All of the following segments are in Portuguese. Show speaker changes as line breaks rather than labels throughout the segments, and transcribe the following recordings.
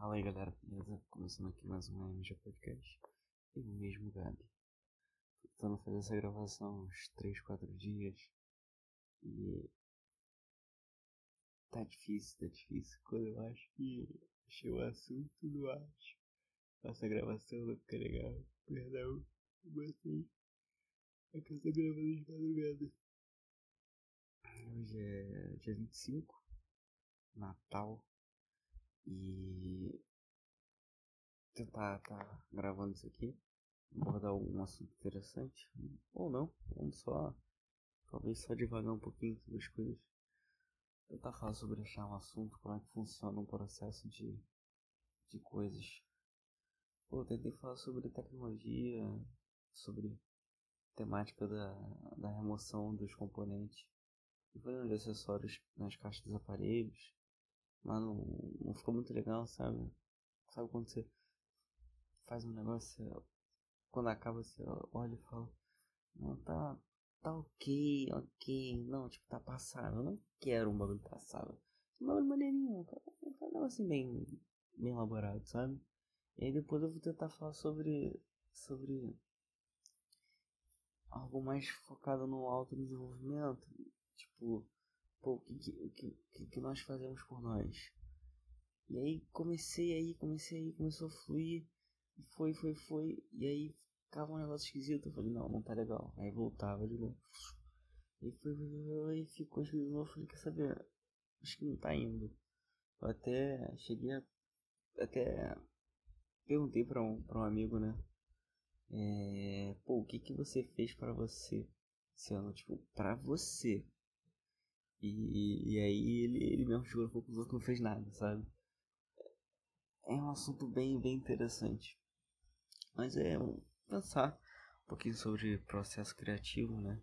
Fala aí galera, beleza? Começando aqui mais um MG Podcast. Eu mesmo, Gabi. Tô tentando fazer essa gravação uns 3, 4 dias. E. Tá difícil, tá difícil. Quando eu acho que achei o assunto, não acho. Essa gravação não fica legal. Perdão, vocês. É que eu tô gravando de madrugada. Hoje é dia 25, Natal. E tentar tá gravando isso aqui, abordar algum assunto interessante, ou não, vamos só, talvez só devagar um pouquinho sobre as coisas. Tentar falar sobre achar um assunto, como é que funciona um processo de, de coisas. Pô, tentei falar sobre tecnologia, sobre temática da, da remoção dos componentes, falando de acessórios nas caixas dos aparelhos, mas não, não ficou muito legal, sabe? Sabe quando você faz um negócio, quando acaba você olha e fala, não, tá, tá ok, ok, não, tipo, tá passado, eu não quero um bagulho passado. Um bagulho maneirinho, um negócio assim bem, bem elaborado, sabe? E aí depois eu vou tentar falar sobre, sobre algo mais focado no autodesenvolvimento, tipo, pô, o que, que, que, que nós fazemos por nós? E aí comecei aí, comecei aí, começou a fluir, e foi, foi, foi, e aí ficava um negócio esquisito, eu falei, não, não tá legal, aí voltava de novo, e foi, foi, ficou esquisito de novo, falei, quer saber, acho que não tá indo, eu até cheguei a, até perguntei pra um, pra um amigo, né, é, pô, o que que você fez para você esse ano, tipo, pra você, e, e aí ele, ele mesmo chegou na conclusão que não fez nada, sabe? É um assunto bem, bem interessante. Mas é pensar um pouquinho sobre processo criativo, né?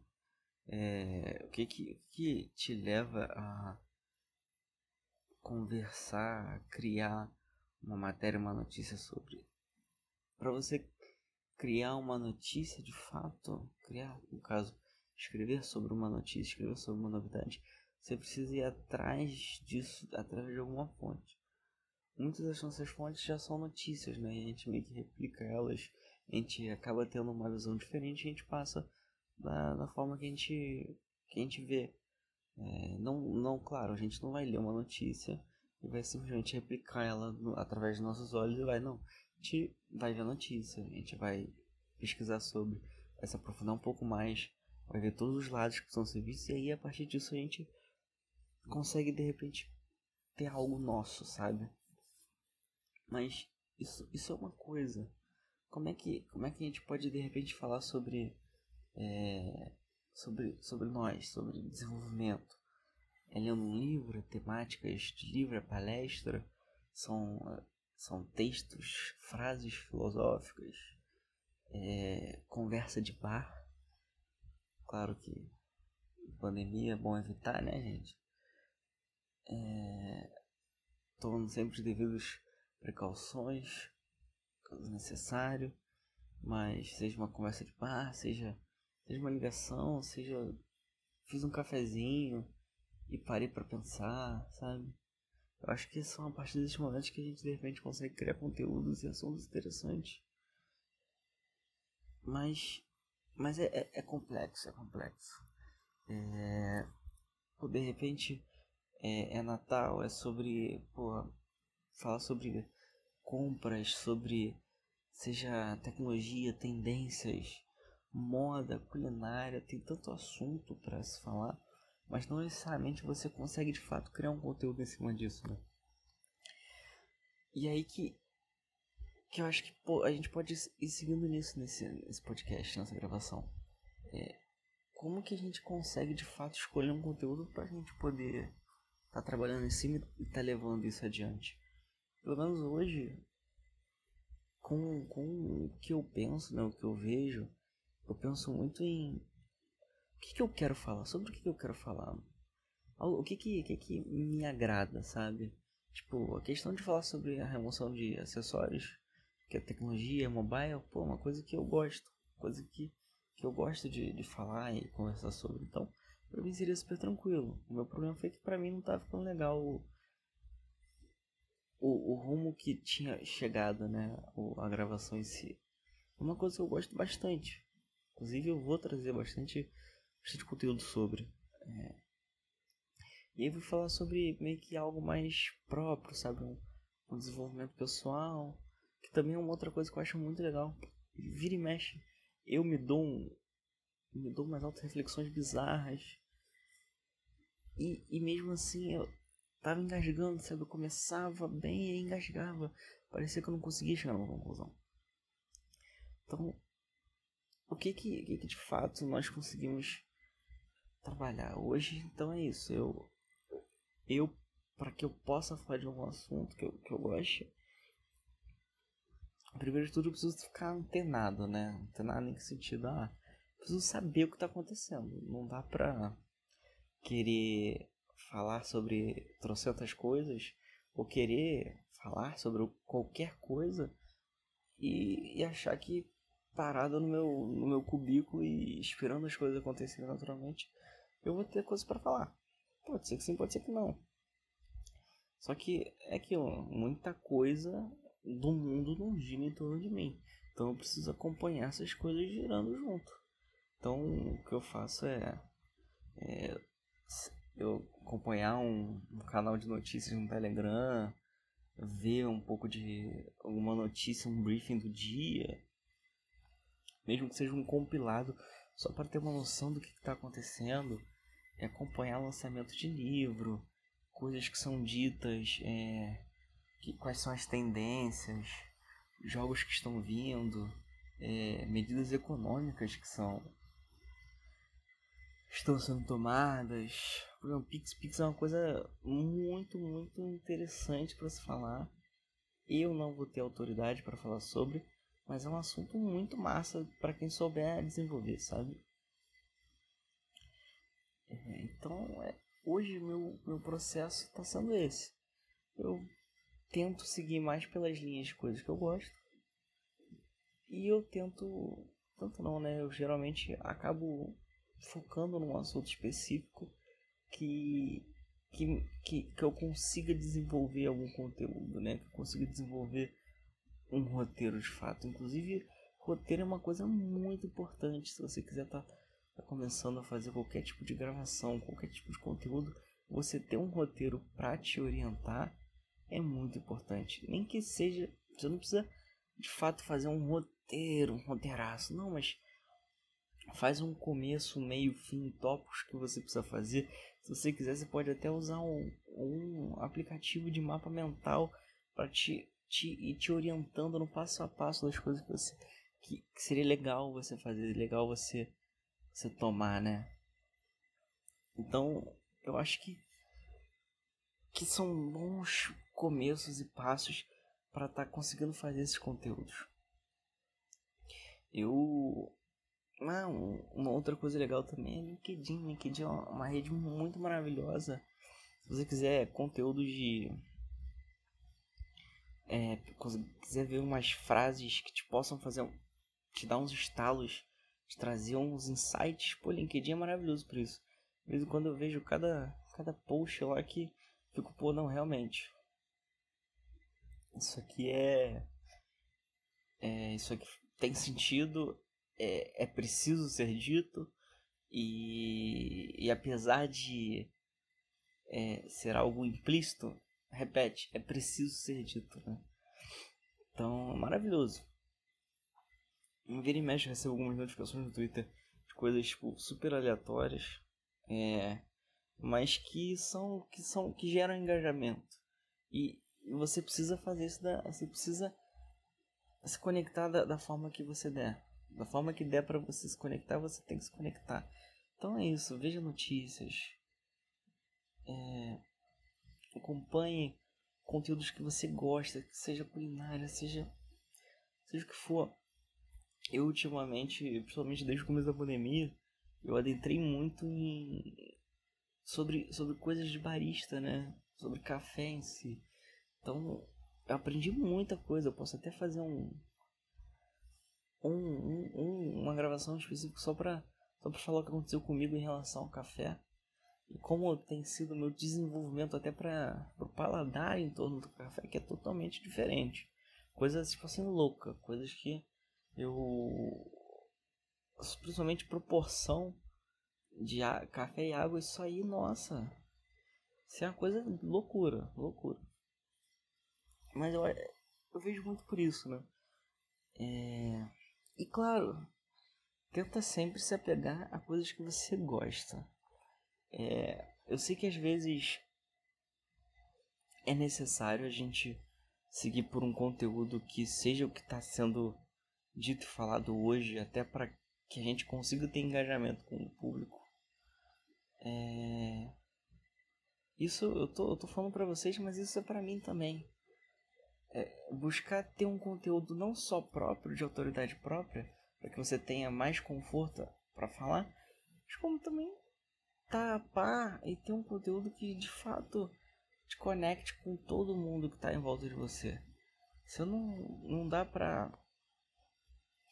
É, o que, que, que te leva a conversar, a criar uma matéria, uma notícia sobre. Para você criar uma notícia de fato, criar, no caso, escrever sobre uma notícia, escrever sobre uma novidade, você precisa ir atrás disso através de alguma fonte. Muitas das nossas fontes já são notícias, né? E a gente meio que replica elas, a gente acaba tendo uma visão diferente e a gente passa da, forma que a gente, que a gente vê. É, não, não, claro, a gente não vai ler uma notícia e vai simplesmente replicar ela no, através dos nossos olhos e vai, não. A gente vai ver a notícia, a gente vai pesquisar sobre, vai se aprofundar um pouco mais, vai ver todos os lados que precisam ser vistos e aí a partir disso a gente consegue de repente ter algo nosso, sabe? Mas isso, isso é uma coisa. Como é que como é que a gente pode de repente falar sobre é, sobre sobre nós, sobre desenvolvimento? É lendo um livro, temáticas de livro, é palestra, são são textos, frases filosóficas, é, conversa de bar. Claro que pandemia é bom evitar, né, gente? É, tomando sempre as devidas precauções, caso necessário, mas seja uma conversa de bar, seja, seja uma ligação, seja fiz um cafezinho e parei para pensar, sabe? Eu acho que são a partir desses momentos que a gente de repente consegue criar conteúdos e assuntos interessantes. Mas, mas é, é, é complexo, é complexo. É, de repente é, é Natal, é sobre, pô, fala sobre compras, sobre seja tecnologia, tendências, moda, culinária, tem tanto assunto para se falar, mas não necessariamente você consegue de fato criar um conteúdo em cima disso, né? E aí que que eu acho que pô, a gente pode ir seguindo nisso nesse, nesse podcast, nessa gravação. É, como que a gente consegue de fato escolher um conteúdo para a gente poder tá trabalhando em cima e tá levando isso adiante. Pelo menos hoje, com, com o que eu penso, né, o que eu vejo, eu penso muito em o que, que eu quero falar, sobre o que, que eu quero falar. O que que, que que me agrada, sabe? Tipo, a questão de falar sobre a remoção de acessórios, que é tecnologia, mobile, pô, uma coisa que eu gosto, coisa que, que eu gosto de, de falar e conversar sobre. Então, pra mim seria super tranquilo. O meu problema foi que pra mim não tava ficando legal o, o rumo que tinha chegado, né? O, a gravação em si. Uma coisa que eu gosto bastante. Inclusive eu vou trazer bastante, bastante conteúdo sobre. É... E aí eu vou falar sobre meio que algo mais próprio, sabe? Um, um desenvolvimento pessoal. Que também é uma outra coisa que eu acho muito legal. Vira e mexe. Eu me dou um. Me dou umas altas reflexões bizarras. E, e mesmo assim eu tava engasgando, sabe? Eu começava bem e engasgava. Parecia que eu não conseguia chegar numa conclusão. Então, o que que, que, que de fato nós conseguimos trabalhar hoje? Então é isso. Eu, eu para que eu possa falar de algum assunto que eu, que eu goste, primeiro de tudo eu preciso ficar antenado, né? Antenado em que sentido? Ah, preciso saber o que está acontecendo. Não dá pra querer falar sobre trocentas coisas ou querer falar sobre qualquer coisa e, e achar que parado no meu, no meu cubículo e esperando as coisas acontecerem naturalmente, eu vou ter coisas para falar. Pode ser que sim, pode ser que não. Só que é aquilo, muita coisa do mundo não gira em torno de mim. Então eu preciso acompanhar essas coisas girando junto. Então o que eu faço é, é eu acompanhar um, um, canal de notícias no Telegram, ver um pouco de alguma notícia, um briefing do dia, mesmo que seja um compilado, só para ter uma noção do que está acontecendo, é acompanhar lançamento de livro, coisas que são ditas, é, que, quais são as tendências, jogos que estão vindo, é, medidas econômicas que são estão sendo tomadas. Por exemplo, Pix Pix é uma coisa muito, muito interessante para se falar. Eu não vou ter autoridade para falar sobre, mas é um assunto muito massa para quem souber desenvolver, sabe? É, então, é, hoje meu, meu processo está sendo esse. Eu tento seguir mais pelas linhas de coisas que eu gosto. E eu tento. Tanto não, né? Eu geralmente acabo focando num assunto específico que, que, que, que eu consiga desenvolver algum conteúdo, né? Que eu consiga desenvolver um roteiro de fato. Inclusive, roteiro é uma coisa muito importante se você quiser estar tá, tá começando a fazer qualquer tipo de gravação, qualquer tipo de conteúdo. Você ter um roteiro para te orientar é muito importante. Nem que seja, você não precisa de fato fazer um roteiro, um roteiraço, não, mas faz um começo, meio, fim, tópicos que você precisa fazer. Se você quiser, você pode até usar um, um aplicativo de mapa mental para te te, ir te orientando no passo a passo das coisas que você que, que seria legal você fazer, legal você você tomar, né? Então, eu acho que que são bons começos e passos para estar tá conseguindo fazer esses conteúdos. Eu ah, uma outra coisa legal também é LinkedIn. LinkedIn é uma rede muito maravilhosa. Se você quiser conteúdo de é, quiser ver umas frases que te possam fazer, te dar uns estalos, te trazer uns insights, pô, LinkedIn é maravilhoso por isso. De vez em quando eu vejo cada, cada post lá que fico, pô, não, realmente. Isso aqui é. é isso aqui tem sentido, é, é preciso ser dito, e, e apesar de é, ser algo implícito, repete, é preciso ser dito, né? Então, é maravilhoso. Em vira e mexe, recebo algumas notificações no Twitter de coisas, tipo, super aleatórias, é, mas que são, que são, que geram engajamento. E, e você precisa fazer isso, da, você precisa se conectar da, da forma que você der. Da forma que der para você se conectar, você tem que se conectar. Então é isso, veja notícias. É, acompanhe conteúdos que você gosta, que seja culinária, seja seja o que for. Eu ultimamente, principalmente desde o começo da pandemia, eu adentrei muito em sobre sobre coisas de barista, né? Sobre café em si. Então, eu aprendi muita coisa. Eu posso até fazer um um, um, uma gravação específica só pra, só pra falar o que aconteceu comigo em relação ao café. e como tem sido o meu desenvolvimento até para o paladar em torno do café, que é totalmente diferente. Coisas, tipo assim, louca, coisas que eu. Principalmente proporção de café e água, isso aí, nossa. Isso é uma coisa loucura, loucura. Mas eu, eu vejo muito por isso, né? É... E claro, tenta sempre se apegar a coisas que você gosta. É, eu sei que às vezes é necessário a gente seguir por um conteúdo que seja o que está sendo dito e falado hoje, até para que a gente consiga ter engajamento com o público. É... Isso eu tô, eu tô falando para vocês, mas isso é para mim também. É buscar ter um conteúdo não só próprio, de autoridade própria, para que você tenha mais conforto para falar, mas como também tá a par e ter um conteúdo que de fato te conecte com todo mundo que tá em volta de você. Você não, não dá pra.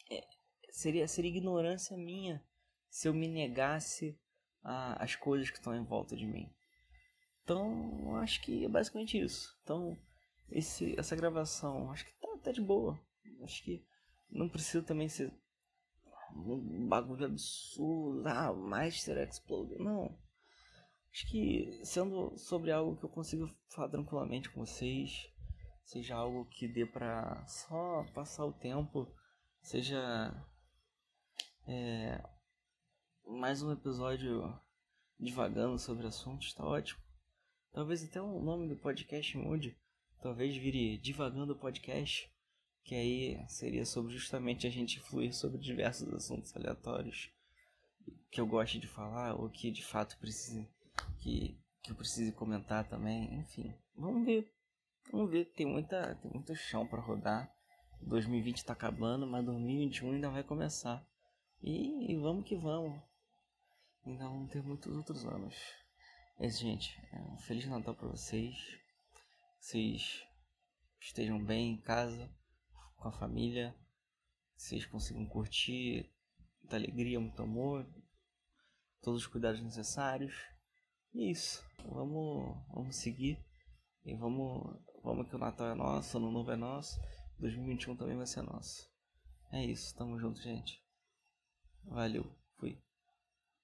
É, seria, seria ignorância minha se eu me negasse a, as coisas que estão em volta de mim. Então, acho que é basicamente isso. Então, esse, essa gravação, acho que tá, tá de boa. Acho que não precisa também ser um bagulho absurdo, ah, Master Explode. Não. Acho que sendo sobre algo que eu consigo falar tranquilamente com vocês, seja algo que dê pra só passar o tempo, seja é, mais um episódio divagando sobre assuntos, tá ótimo. Talvez até o nome do podcast mude. Talvez vire Divagando Podcast que aí seria sobre justamente a gente fluir sobre diversos assuntos aleatórios que eu gosto de falar ou que de fato precise que, que eu precise comentar também, enfim. Vamos ver. Vamos ver, tem muita tem muito chão para rodar. 2020 tá acabando, mas 2021 ainda vai começar. E, e vamos que vamos. Ainda vamos ter muitos outros anos. É isso, gente. É um Feliz Natal para vocês. Vocês estejam bem em casa com a família, vocês consigam curtir muita alegria, muito amor, todos os cuidados necessários. E é isso, vamos, vamos seguir e vamos, vamos que o Natal é nosso, o Ano Novo é nosso, 2021 também vai ser nosso. É isso, tamo junto, gente. Valeu.